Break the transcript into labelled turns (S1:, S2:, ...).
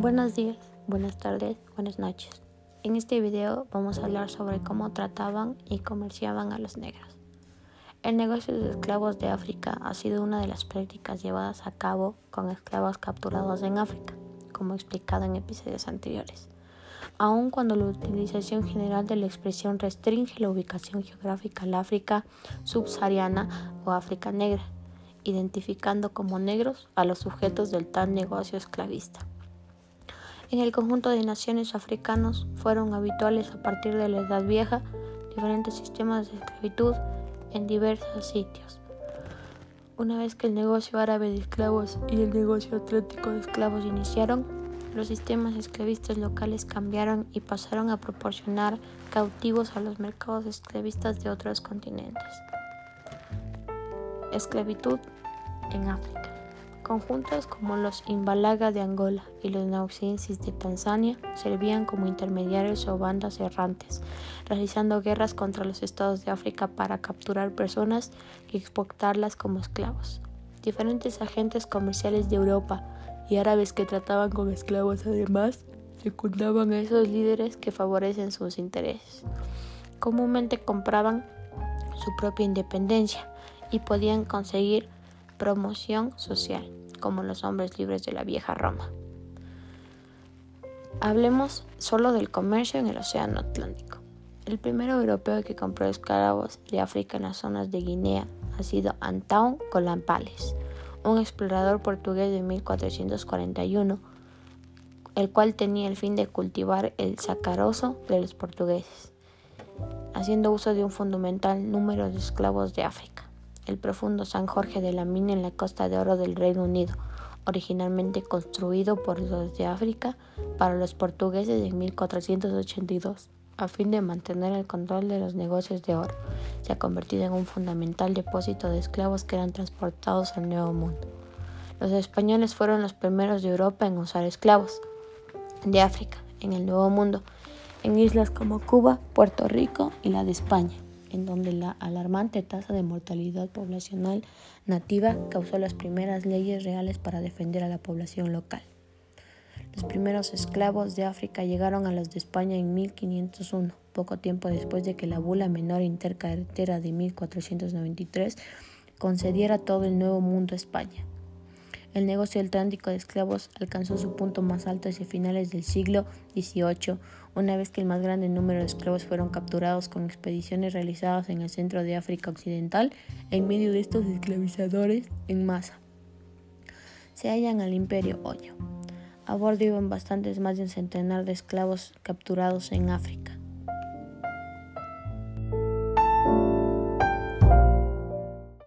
S1: Buenos días, buenas tardes, buenas noches. En este video vamos a hablar sobre cómo trataban y comerciaban a los negros. El negocio de esclavos de África ha sido una de las prácticas llevadas a cabo con esclavos capturados en África, como explicado en episodios anteriores. Aun cuando la utilización general de la expresión restringe la ubicación geográfica al África subsahariana o África negra, identificando como negros a los sujetos del tal negocio esclavista. En el conjunto de naciones africanos fueron habituales a partir de la Edad Vieja diferentes sistemas de esclavitud en diversos sitios. Una vez que el negocio árabe de esclavos y el negocio atlántico de esclavos iniciaron, los sistemas esclavistas locales cambiaron y pasaron a proporcionar cautivos a los mercados esclavistas de otros continentes. Esclavitud en África. Conjuntos como los Imbalaga de Angola y los Naucensis de Tanzania servían como intermediarios o bandas errantes, realizando guerras contra los estados de África para capturar personas y exportarlas como esclavos. Diferentes agentes comerciales de Europa y árabes que trataban con esclavos además secundaban a esos líderes que favorecen sus intereses. Comúnmente compraban su propia independencia y podían conseguir promoción social como los hombres libres de la vieja Roma. Hablemos solo del comercio en el Océano Atlántico. El primer europeo que compró esclavos de África en las zonas de Guinea ha sido Antão Colampales, un explorador portugués de 1441, el cual tenía el fin de cultivar el sacaroso de los portugueses, haciendo uso de un fundamental número de esclavos de África el profundo San Jorge de la Mina en la costa de oro del Reino Unido, originalmente construido por los de África para los portugueses en 1482, a fin de mantener el control de los negocios de oro. Se ha convertido en un fundamental depósito de esclavos que eran transportados al Nuevo Mundo. Los españoles fueron los primeros de Europa en usar esclavos de África en el Nuevo Mundo, en islas como Cuba, Puerto Rico y la de España en donde la alarmante tasa de mortalidad poblacional nativa causó las primeras leyes reales para defender a la población local. Los primeros esclavos de África llegaron a los de España en 1501, poco tiempo después de que la bula menor intercarretera de 1493 concediera todo el Nuevo Mundo a España. El negocio del tránsito de esclavos alcanzó su punto más alto hacia finales del siglo XVIII, una vez que el más grande número de esclavos fueron capturados con expediciones realizadas en el centro de África Occidental en medio de estos esclavizadores en masa. Se hallan al imperio Oyo. A bordo iban bastantes más de un centenar de esclavos capturados en África.